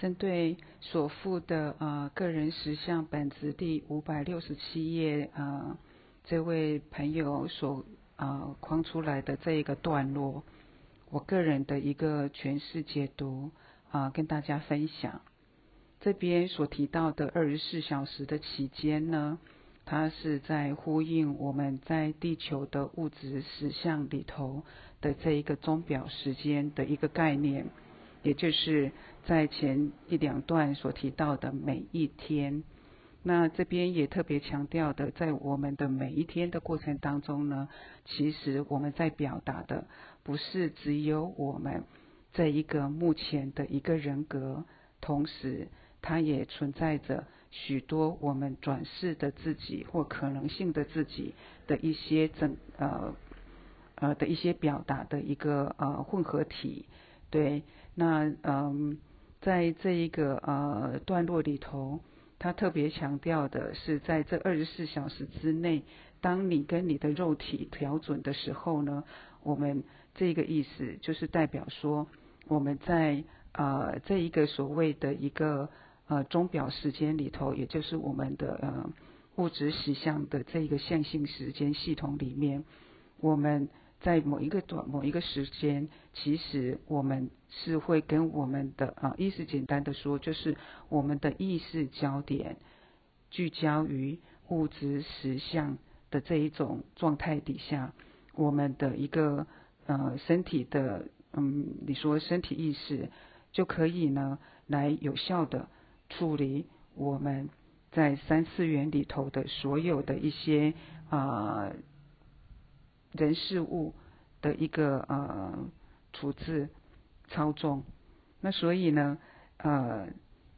针对所附的呃个人实相本子第五百六十七页呃这位朋友所呃框出来的这一个段落，我个人的一个诠释解读啊跟大家分享。这边所提到的二十四小时的期间呢，它是在呼应我们在地球的物质实相里头的这一个钟表时间的一个概念。也就是在前一两段所提到的每一天，那这边也特别强调的，在我们的每一天的过程当中呢，其实我们在表达的不是只有我们这一个目前的一个人格，同时它也存在着许多我们转世的自己或可能性的自己的一些整呃呃的一些表达的一个呃混合体。对，那嗯，在这一个呃段落里头，他特别强调的是，在这二十四小时之内，当你跟你的肉体调准的时候呢，我们这个意思就是代表说，我们在呃这一个所谓的一个呃钟表时间里头，也就是我们的呃物质实相的这一个线性时间系统里面，我们。在某一个短某一个时间，其实我们是会跟我们的啊意思简单的说，就是我们的意识焦点聚焦于物质实相的这一种状态底下，我们的一个呃身体的嗯，你说身体意识就可以呢来有效的处理我们在三次元里头的所有的一些啊。人事物的一个呃处置操纵，那所以呢呃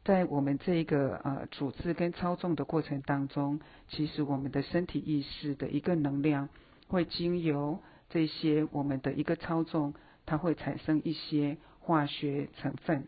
在我们这个呃处置跟操纵的过程当中，其实我们的身体意识的一个能量会经由这些我们的一个操纵，它会产生一些化学成分，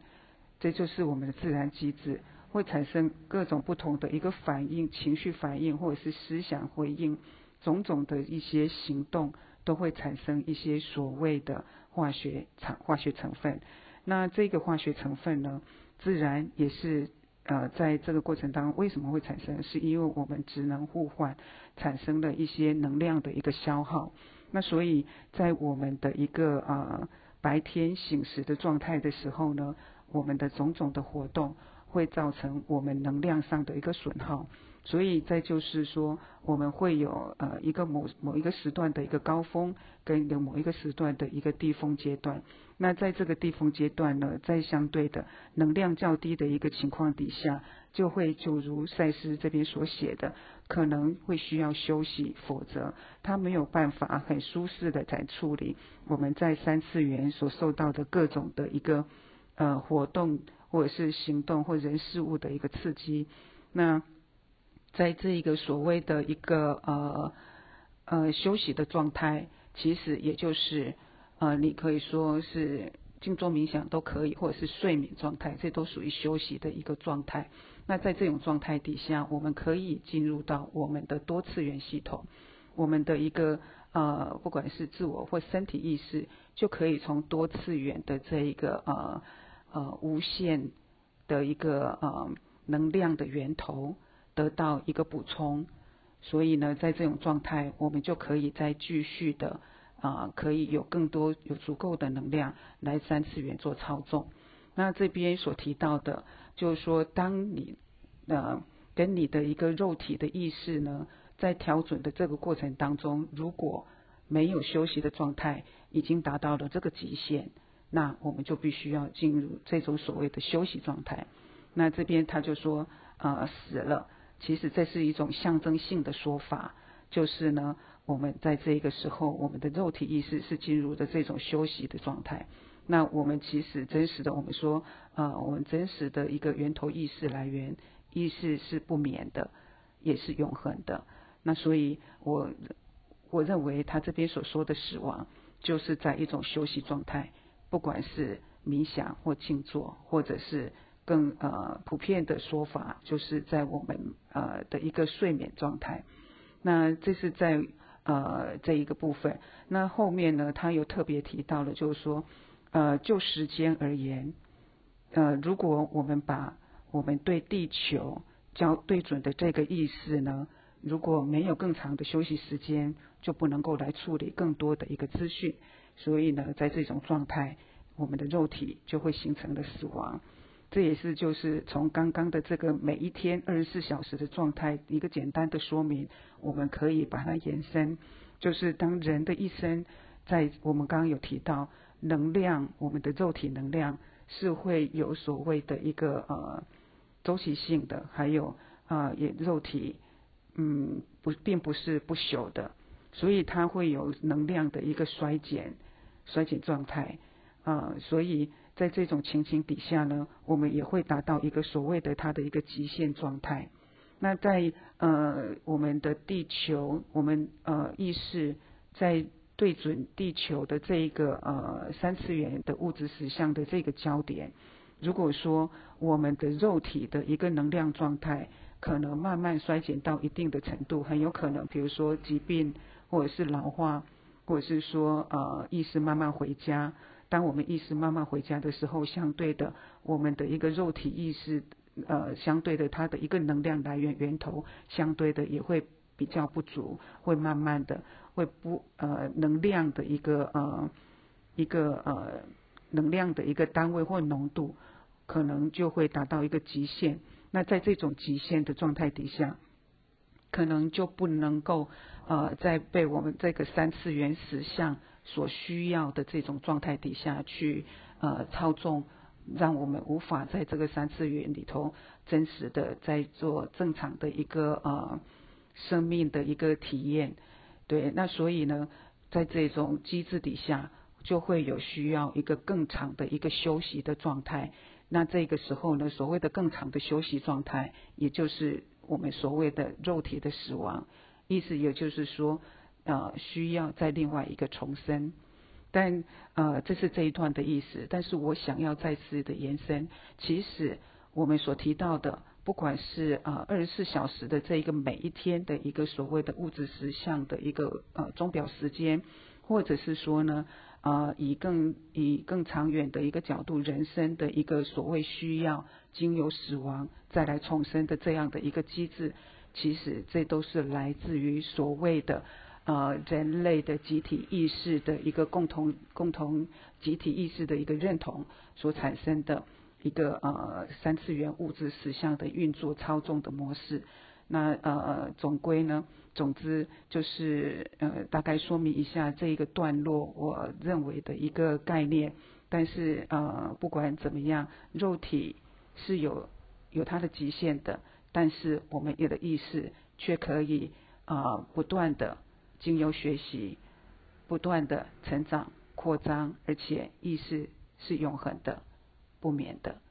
这就是我们的自然机制，会产生各种不同的一个反应、情绪反应或者是思想回应。种种的一些行动都会产生一些所谓的化学成化学成分，那这个化学成分呢，自然也是呃在这个过程当中为什么会产生？是因为我们职能互换产生了一些能量的一个消耗，那所以在我们的一个呃白天醒时的状态的时候呢，我们的种种的活动会造成我们能量上的一个损耗。所以，再就是说，我们会有呃一个某某一个时段的一个高峰，跟有某一个时段的一个低峰阶段。那在这个低峰阶段呢，在相对的能量较低的一个情况底下，就会就如赛斯这边所写的，可能会需要休息，否则他没有办法很舒适的在处理我们在三次元所受到的各种的一个呃活动或者是行动或人事物的一个刺激。那在这一个所谓的一个呃呃休息的状态，其实也就是呃你可以说是静坐冥想都可以，或者是睡眠状态，这都属于休息的一个状态。那在这种状态底下，我们可以进入到我们的多次元系统，我们的一个呃不管是自我或身体意识，就可以从多次元的这一个呃呃无限的一个呃能量的源头。得到一个补充，所以呢，在这种状态，我们就可以再继续的啊，可以有更多有足够的能量来三次元做操纵。那这边所提到的，就是说，当你呃跟你的一个肉体的意识呢，在调整的这个过程当中，如果没有休息的状态，已经达到了这个极限，那我们就必须要进入这种所谓的休息状态。那这边他就说啊，死了。其实这是一种象征性的说法，就是呢，我们在这个时候，我们的肉体意识是进入的这种休息的状态。那我们其实真实的，我们说啊，我们真实的一个源头意识来源，意识是不眠的，也是永恒的。那所以，我我认为他这边所说的死亡，就是在一种休息状态，不管是冥想或静坐，或者是。更呃普遍的说法，就是在我们呃的一个睡眠状态。那这是在呃这一个部分。那后面呢，他又特别提到了，就是说呃就时间而言，呃，如果我们把我们对地球交对准的这个意识呢，如果没有更长的休息时间，就不能够来处理更多的一个资讯。所以呢，在这种状态，我们的肉体就会形成了死亡。这也是就是从刚刚的这个每一天二十四小时的状态一个简单的说明，我们可以把它延伸，就是当人的一生在我们刚刚有提到能量，我们的肉体能量是会有所谓的一个呃周期性的，还有啊也肉体嗯不并不是不朽的，所以它会有能量的一个衰减衰减状态啊，所以。在这种情形底下呢，我们也会达到一个所谓的它的一个极限状态。那在呃我们的地球，我们呃意识在对准地球的这一个呃三次元的物质实相的这个焦点，如果说我们的肉体的一个能量状态可能慢慢衰减到一定的程度，很有可能，比如说疾病，或者是老化，或者是说呃意识慢慢回家。当我们意识慢慢回家的时候，相对的，我们的一个肉体意识，呃，相对的，它的一个能量来源源头，相对的也会比较不足，会慢慢的会不呃能量的一个呃一个呃能量的一个单位或浓度，可能就会达到一个极限。那在这种极限的状态底下，可能就不能够呃再被我们这个三次元实相。所需要的这种状态底下去呃操纵，让我们无法在这个三次元里头真实的在做正常的一个呃生命的一个体验。对，那所以呢，在这种机制底下，就会有需要一个更长的一个休息的状态。那这个时候呢，所谓的更长的休息状态，也就是我们所谓的肉体的死亡，意思也就是说。呃，需要再另外一个重生，但呃，这是这一段的意思。但是我想要再次的延伸，其实我们所提到的，不管是呃二十四小时的这一个每一天的一个所谓的物质实相的一个呃钟表时间，或者是说呢，呃以更以更长远的一个角度，人生的一个所谓需要经由死亡再来重生的这样的一个机制，其实这都是来自于所谓的。呃，人类的集体意识的一个共同、共同集体意识的一个认同所产生的一个呃三次元物质实相的运作操纵的模式。那呃，总归呢，总之就是呃，大概说明一下这一个段落，我认为的一个概念。但是呃，不管怎么样，肉体是有有它的极限的，但是我们有的意识却可以啊不断的。经由学习，不断的成长、扩张，而且意识是永恒的、不眠的。